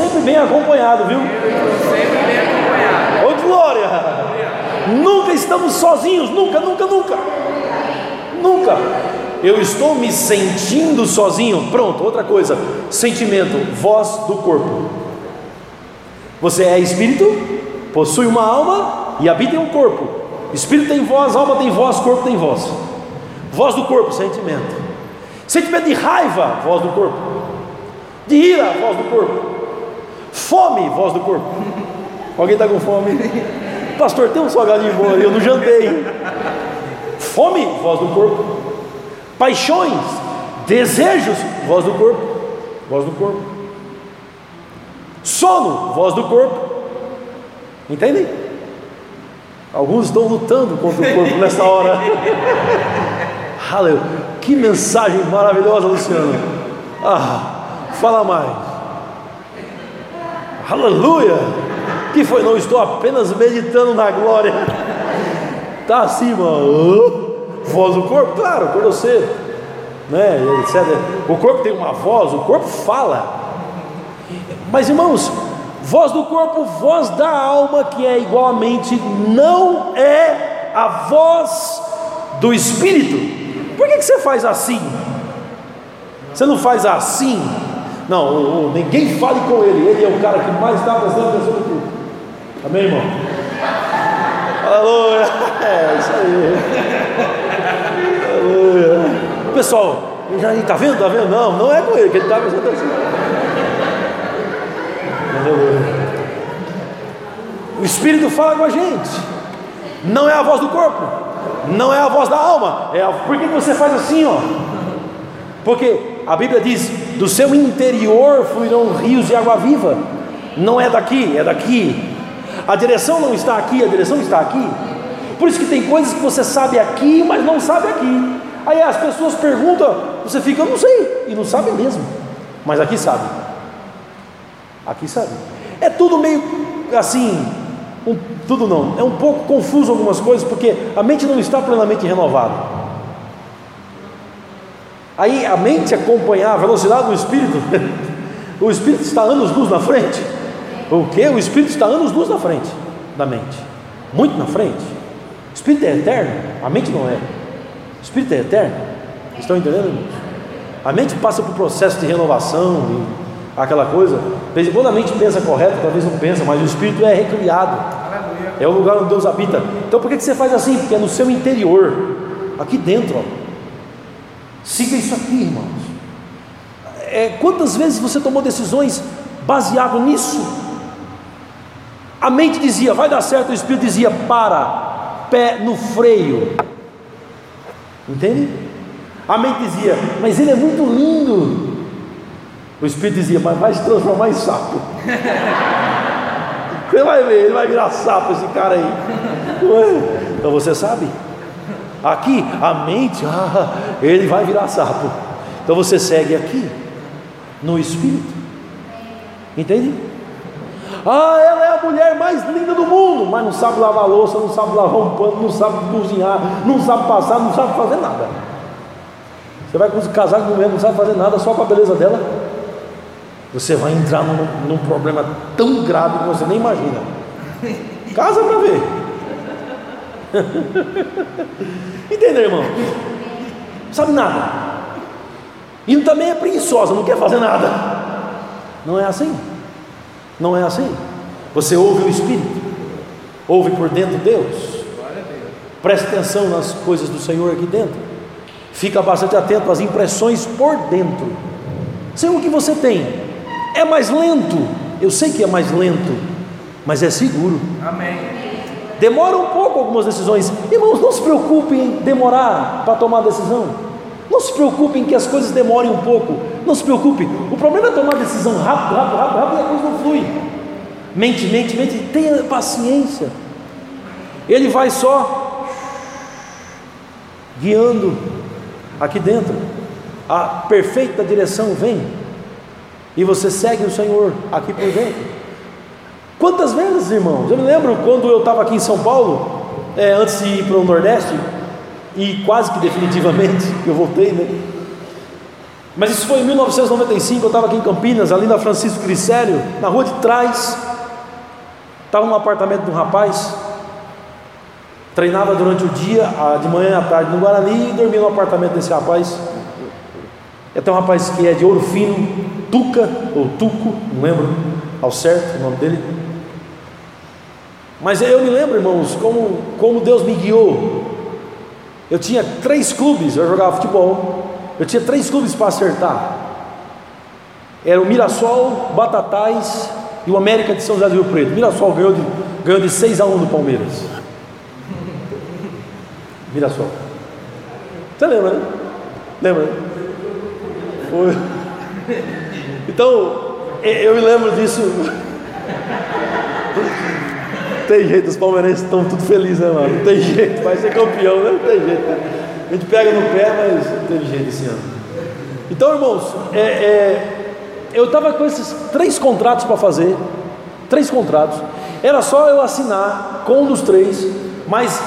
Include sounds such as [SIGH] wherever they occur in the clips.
sempre bem acompanhado, viu? Sempre bem acompanhado. Ô glória! Nunca estamos sozinhos, nunca, nunca, nunca. Nunca. Eu estou me sentindo sozinho. Pronto, outra coisa. Sentimento, voz do corpo. Você é espírito, possui uma alma e habita em um corpo. Espírito tem voz, alma tem voz, corpo tem voz. Voz do corpo, sentimento. Sentimento de raiva, voz do corpo. De ira, voz do corpo. Fome, voz do corpo. Alguém está com fome? Pastor, tem um salgadinho bom ali, eu não jantei. Fome, voz do corpo. Paixões, desejos, voz do corpo. Voz do corpo. Sono, voz do corpo. Entendem? Alguns estão lutando contra o corpo nessa hora. Aleluia. Que mensagem maravilhosa, Luciano. Ah, fala mais. Aleluia. Que foi? Não estou apenas meditando na glória. Tá acima. voz do corpo, claro, quando você, né, etc. O corpo tem uma voz, o corpo fala. Mas irmãos, voz do corpo, voz da alma, que é igualmente, não é a voz do espírito. Por que, que você faz assim? Você não faz assim? Não, o, o, ninguém fale com ele, ele é o cara que mais está prestando atenção no culto. Amém, irmão? Aleluia! É isso aí. Aleluia. Pessoal, já está vendo? Está vendo? Não, não é com ele que ele está prestando atenção. O Espírito fala com a gente. Não é a voz do corpo, não é a voz da alma. É a... Por que você faz assim, ó? Porque a Bíblia diz: do seu interior fluirão rios de água viva. Não é daqui, é daqui. A direção não está aqui, a direção está aqui. Por isso que tem coisas que você sabe aqui, mas não sabe aqui. Aí as pessoas perguntam, você fica, eu não sei, e não sabe mesmo. Mas aqui sabe. Aqui sabe. É tudo meio assim, um, tudo não, é um pouco confuso algumas coisas, porque a mente não está plenamente renovada. Aí a mente acompanhar a velocidade do espírito, [LAUGHS] o espírito está anos luz na frente. O que? O espírito está anos luz na frente da mente, muito na frente. O espírito é eterno, a mente não é. O espírito é eterno. Estão entendendo, irmãos? A mente passa por processo de renovação e aquela coisa. Vez em quando a mente pensa correto, talvez não pensa, mas o espírito é recriado. É o lugar onde Deus habita. Então por que você faz assim? Porque é no seu interior, aqui dentro. Ó. Siga isso aqui, irmãos. É, quantas vezes você tomou decisões baseado nisso? A mente dizia, vai dar certo, o espírito dizia, para, pé no freio. Entende? A mente dizia, mas ele é muito lindo. O espírito dizia, mas vai se transformar em sapo. [LAUGHS] Você vai ver, ele vai virar sapo esse cara aí. Então você sabe. Aqui, a mente, ah, ele vai virar sapo. Então você segue aqui, no espírito. Entende? Ah, ela é a mulher mais linda do mundo, mas não sabe lavar louça, não sabe lavar um pano, não sabe cozinhar, não sabe passar, não sabe fazer nada. Você vai casar com mulher, não sabe fazer nada só com a beleza dela. Você vai entrar num, num problema tão grave que você nem imagina. Casa para ver. [LAUGHS] Entendeu, irmão? Não sabe nada. E também é preguiçosa, não quer fazer nada. Não é assim. Não é assim. Você ouve o Espírito, ouve por dentro Deus. Preste atenção nas coisas do Senhor aqui dentro. Fica bastante atento às impressões por dentro. Sei o que você tem. É mais lento. Eu sei que é mais lento, mas é seguro. Amém. Demora um pouco algumas decisões. Irmãos, não se preocupem em demorar para tomar decisão. Não se preocupem que as coisas demorem um pouco. Não se preocupe. O problema é tomar decisão rápido, rápido, rápido, rápido e a coisa não flui. Mente, mente, mente. Tenha paciência. Ele vai só guiando aqui dentro. A perfeita direção vem. E você segue o Senhor aqui por dentro. Quantas vezes, irmãos? Eu me lembro quando eu estava aqui em São Paulo, é, antes de ir para o Nordeste, e quase que definitivamente, [LAUGHS] eu voltei, né? Mas isso foi em 1995, eu estava aqui em Campinas, ali na Francisco Glicério, na rua de trás. Estava no apartamento de um rapaz, treinava durante o dia, de manhã e à tarde no Guarani e dormia no apartamento desse rapaz. É até um rapaz que é de ouro fino, Tuca, ou Tuco, não lembro ao certo o nome dele. Mas eu me lembro, irmãos, como, como Deus me guiou. Eu tinha três clubes, eu jogava futebol, eu tinha três clubes para acertar. Era o Mirassol, Batatais e o América de São José do Rio Preto. O Mirassol ganhou de, ganhou de 6 a 1 do Palmeiras. Mirassol. Você lembra, né? Lembra, né? Foi. Então, eu me lembro disso. Tem jeito, os palmeirenses estão tudo felizes, né, mano? Não tem jeito, vai ser campeão, né? Não tem jeito. A gente pega no pé, mas não teve jeito esse ano. Então, irmãos, é, é, eu estava com esses três contratos para fazer, três contratos. Era só eu assinar com um dos três, mas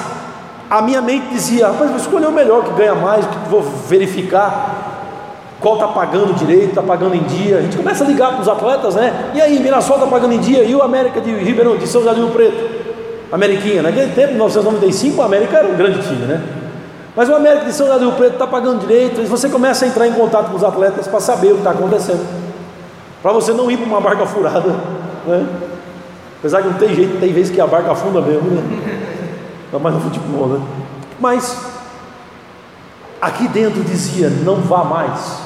a minha mente dizia: rapaz, vou escolher o melhor que ganha mais, que vou verificar qual está pagando direito, está pagando em dia. A gente começa a ligar para os atletas, né? E aí, Mirassol está pagando em dia, e o América de Ribeirão, de São José do Rio Preto? Ameriquinha, naquele tempo, em 1995, o América era um grande time, né? Mas o América de São José do Rio Preto está pagando direito, e você começa a entrar em contato com os atletas para saber o que está acontecendo. Para você não ir para uma barca furada, né? Apesar que não tem jeito, tem vezes que a barca afunda mesmo, né? Ainda mais no futebol, né? Mas aqui dentro dizia: não vá mais,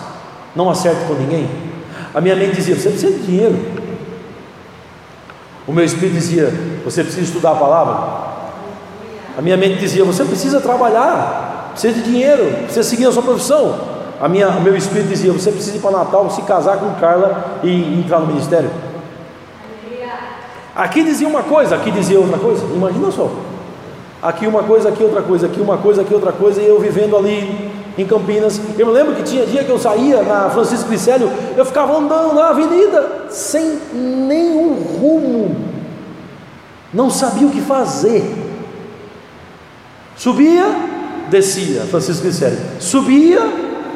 não acerte com ninguém. A minha mente dizia: você precisa de dinheiro. O meu espírito dizia: você precisa estudar a palavra. A minha mente dizia: você precisa trabalhar, precisa de dinheiro, precisa seguir a sua profissão. A minha, o meu espírito dizia: você precisa ir para Natal, se casar com Carla e entrar no ministério. Aqui dizia uma coisa, aqui dizia outra coisa. Imagina só. Aqui uma coisa, aqui outra coisa, aqui uma coisa, aqui outra coisa, e eu vivendo ali em Campinas. Eu me lembro que tinha dia que eu saía na Francisco Glicério, eu ficava andando na avenida sem nenhum rumo, não sabia o que fazer. Subia, descia, Francisco Glicério, subia,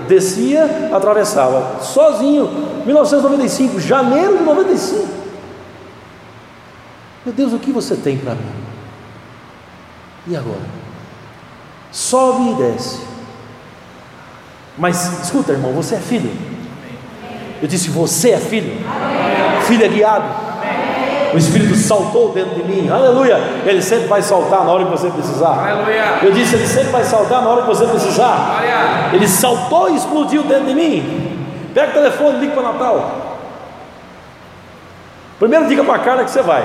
descia, atravessava, sozinho, 1995, janeiro de 95. Meu Deus, o que você tem para mim? E agora? Sobe e desce. Mas escuta, irmão, você é filho. Eu disse: Você é filho. Filho é guiado. O Espírito saltou dentro de mim. Aleluia. Ele sempre vai saltar na hora que você precisar. Aleluia. Eu disse: Ele sempre vai saltar na hora que você precisar. Aleluia. Ele saltou e explodiu dentro de mim. Pega o telefone, liga para Natal. Primeiro diga para a Carla que você vai.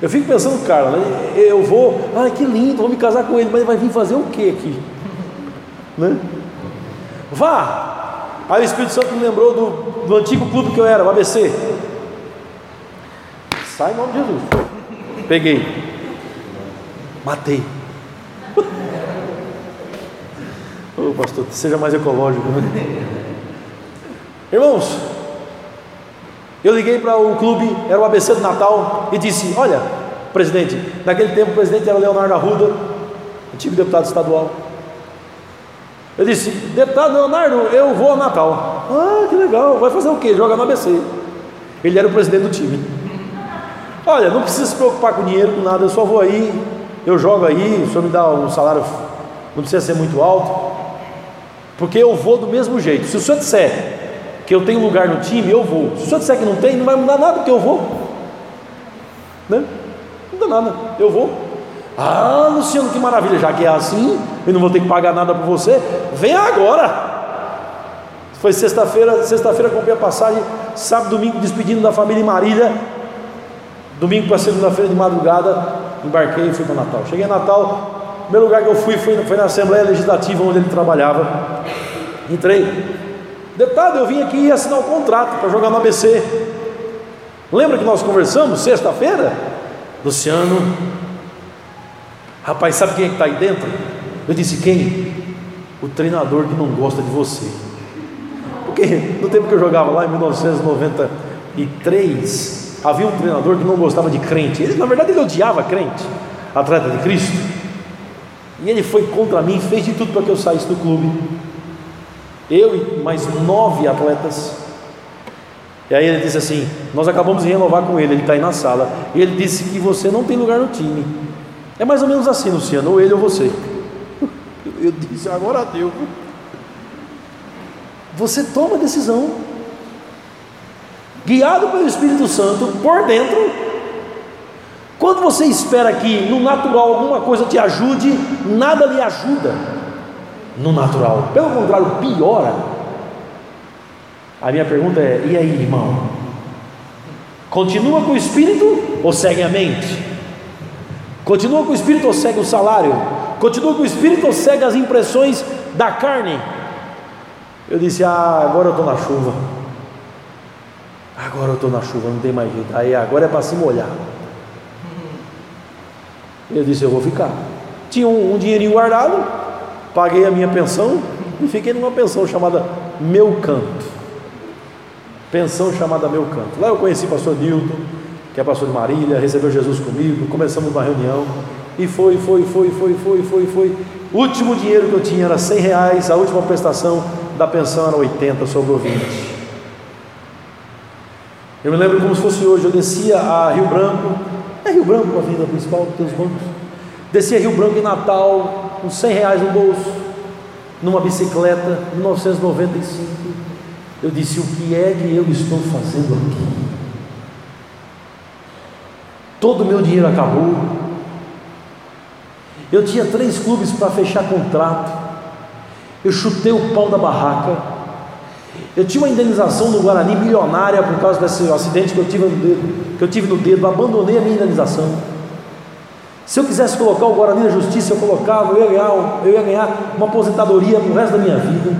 Eu fico pensando, Carla, eu vou, ai que lindo, vou me casar com ele, mas vai vir fazer o que aqui? Né? Vá! Aí o Espírito Santo me lembrou do, do antigo clube que eu era, o ABC. Sai em nome de Jesus. Peguei. Matei. Ô oh, pastor, seja mais ecológico, né? Irmãos, eu liguei para o clube, era o ABC do Natal, e disse: Olha, presidente, naquele tempo o presidente era Leonardo Arruda, antigo deputado estadual. Eu disse: Deputado Leonardo, eu vou ao Natal. Ah, que legal, vai fazer o quê? Joga no ABC. Ele era o presidente do time. Olha, não precisa se preocupar com dinheiro, com nada, eu só vou aí, eu jogo aí, o senhor me dá um salário, não precisa ser muito alto, porque eu vou do mesmo jeito. Se o senhor disser que eu tenho lugar no time, eu vou. Se o senhor disser que não tem, não vai mudar nada, porque eu vou. Né? Não dá nada, eu vou. Ah, Luciano, que maravilha, já que é assim, eu não vou ter que pagar nada por você, vem agora. Foi sexta-feira, sexta-feira comprei a passagem, sábado, domingo, despedindo da família em Marília. Domingo para segunda-feira de madrugada, embarquei e fui para Natal. Cheguei em Natal, primeiro lugar que eu fui foi, foi na Assembleia Legislativa onde ele trabalhava. Entrei, Deputado, eu vim aqui assinar o um contrato para jogar no ABC. Lembra que nós conversamos sexta-feira? Luciano, rapaz, sabe quem é que está aí dentro? Eu disse: quem? O treinador que não gosta de você. Porque no tempo que eu jogava lá em 1993, havia um treinador que não gostava de crente. Ele, na verdade, ele odiava crente, atleta de Cristo. E ele foi contra mim, fez de tudo para que eu saísse do clube. Eu e mais nove atletas. E aí ele disse assim: Nós acabamos de renovar com ele, ele está aí na sala. E ele disse que você não tem lugar no time. É mais ou menos assim, Luciano, ou ele ou você. [LAUGHS] Eu disse: Agora deu. Você toma a decisão, guiado pelo Espírito Santo, por dentro. Quando você espera que no natural alguma coisa te ajude, nada lhe ajuda no natural. Pelo contrário, piora. A minha pergunta é: e aí, irmão? Continua com o espírito ou segue a mente? Continua com o espírito ou segue o salário? Continua com o espírito ou segue as impressões da carne? Eu disse: Ah, agora eu estou na chuva. Agora eu estou na chuva, não tem mais jeito. Aí agora é para se molhar. Eu disse: Eu vou ficar. Tinha um, um dinheirinho guardado, paguei a minha pensão e fiquei numa pensão chamada Meu Canto. Pensão chamada Meu Canto. Lá eu conheci o pastor Nilton, que é pastor de Marília, recebeu Jesus comigo, começamos uma reunião. E foi, foi, foi, foi, foi, foi, foi. O último dinheiro que eu tinha era 100 reais, a última prestação da pensão era 80, sobrou 20. Eu me lembro como se fosse hoje, eu descia a Rio Branco, é Rio Branco a avenida principal, tem os bancos. Descia Rio Branco em Natal, com 100 reais no bolso, numa bicicleta, 1995. Eu disse: O que é que eu estou fazendo aqui? Todo o meu dinheiro acabou. Eu tinha três clubes para fechar contrato. Eu chutei o pau da barraca. Eu tinha uma indenização do Guarani milionária por causa desse acidente que eu tive no dedo. Que eu tive no dedo. Abandonei a minha indenização. Se eu quisesse colocar o Guarani na justiça, eu colocava, eu ia ganhar, eu ia ganhar uma aposentadoria para o resto da minha vida.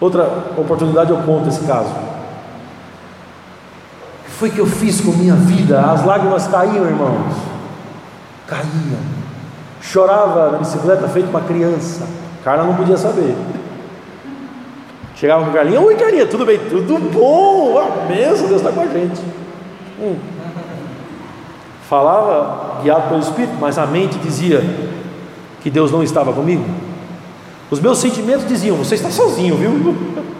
Outra oportunidade eu conto esse caso. Foi que eu fiz com minha vida? As lágrimas caíam, irmãos. Caíam. Chorava na bicicleta feito uma criança. Carla não podia saber. Chegava com o Carlinha, oi Carlinha, tudo bem? Tudo bom, a benção, Deus está com a gente. Hum. Falava guiado pelo Espírito, mas a mente dizia que Deus não estava comigo. Os meus sentimentos diziam: Você está sozinho, viu? [LAUGHS]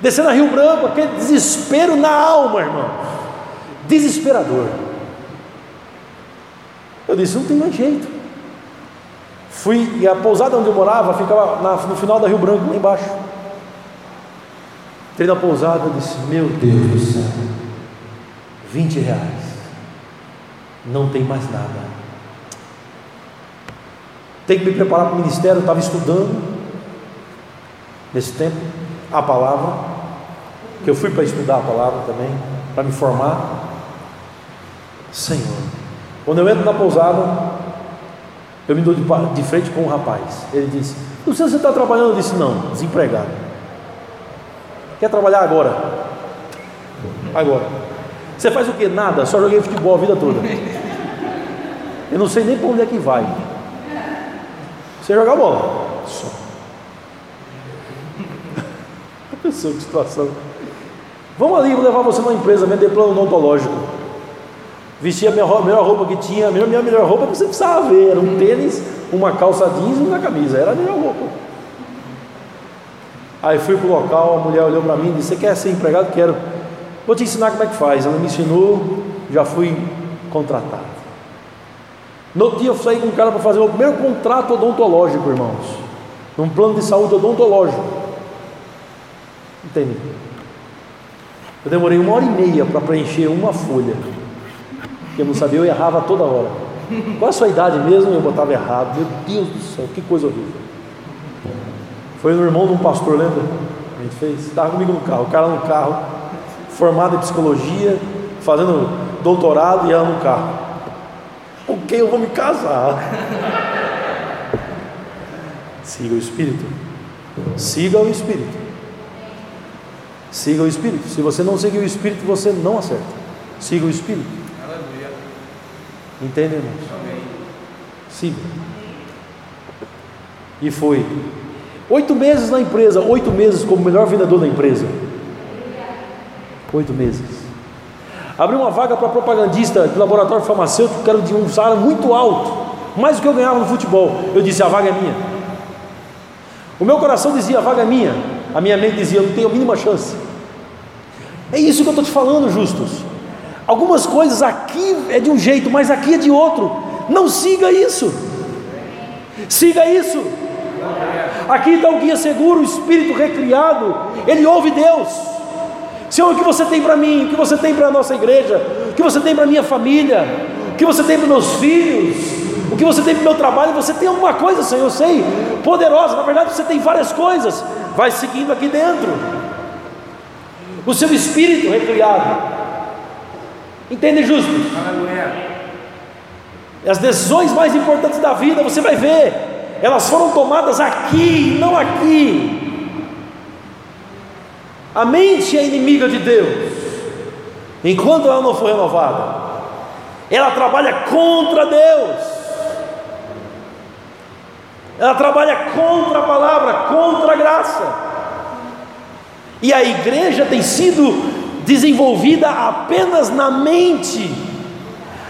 Descendo a Rio Branco, aquele desespero na alma, irmão. Desesperador. Eu disse: Não tem mais jeito. Fui, e a pousada onde eu morava ficava na, no final da Rio Branco, lá embaixo. Entrei na pousada e disse: Meu Deus do céu, 20 reais. Não tem mais nada. Tem que me preparar para o ministério. Eu estava estudando nesse tempo a palavra, que eu fui para estudar a palavra também, para me formar. Senhor, quando eu entro na pousada, eu me dou de, de frente com um rapaz. Ele disse: Luciano, você está trabalhando? Eu disse: Não, desempregado. Quer trabalhar agora? Agora. Você faz o que? Nada, só joguei futebol a vida toda. Eu não sei nem para onde é que vai. Você jogar bola. Só. Que situação. Vamos ali, vou levar você numa empresa, vender plano odontológico. Vestia a melhor, melhor roupa que tinha, a minha, melhor roupa que você precisava ver. Era um tênis, uma calça jeans e uma camisa. Era a melhor roupa. Aí fui para o local, a mulher olhou para mim e disse: Você quer ser empregado? Quero. Vou te ensinar como é que faz. Ela me ensinou, já fui contratado. No outro dia eu saí com um cara para fazer o meu primeiro contrato odontológico, irmãos. Um plano de saúde odontológico. Entende? Eu demorei uma hora e meia para preencher uma folha. Porque eu não sabia, eu errava toda hora. Qual a sua idade mesmo? Eu botava errado. Meu Deus do céu, que coisa horrível. Foi no irmão de um pastor, lembra? A gente fez. Estava comigo no carro, o cara no carro, formado em psicologia, fazendo doutorado e ela no carro com quem eu vou me casar? Siga o Espírito. Siga o Espírito. Siga o Espírito. Se você não seguir o Espírito, você não acerta. Siga o Espírito. Aleluia. Entende, irmãos? Amém. Siga. E foi. Oito meses na empresa, oito meses como melhor vendedor da empresa. Oito meses. Abri uma vaga para propagandista de laboratório farmacêutico, que era de um salário muito alto, mais do que eu ganhava no futebol. Eu disse: a vaga é minha. O meu coração dizia: a vaga é minha. A minha mente dizia: eu não tenho a mínima chance. É isso que eu estou te falando, justos. Algumas coisas aqui é de um jeito, mas aqui é de outro. Não siga isso. Siga isso. Aqui está o guia seguro, o espírito recriado. Ele ouve Deus. Senhor, o que você tem para mim? O que você tem para a nossa igreja? O que você tem para a minha família? O que você tem para meus filhos? O que você tem para o meu trabalho? Você tem alguma coisa, Senhor, eu sei, poderosa. Na verdade, você tem várias coisas. Vai seguindo aqui dentro. O seu espírito recriado. Entende, justo? As decisões mais importantes da vida, você vai ver, elas foram tomadas aqui, não aqui. A mente é inimiga de Deus, enquanto ela não for renovada, ela trabalha contra Deus, ela trabalha contra a palavra, contra a graça, e a igreja tem sido desenvolvida apenas na mente.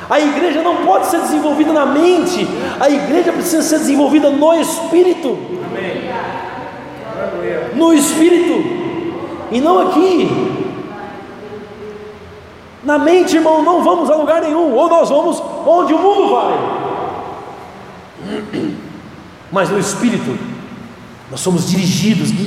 A igreja não pode ser desenvolvida na mente, a igreja precisa ser desenvolvida no espírito. No espírito e não aqui. Na mente, irmão, não vamos a lugar nenhum, ou nós vamos onde o mundo vai. Mas no espírito, nós somos dirigidos, guiados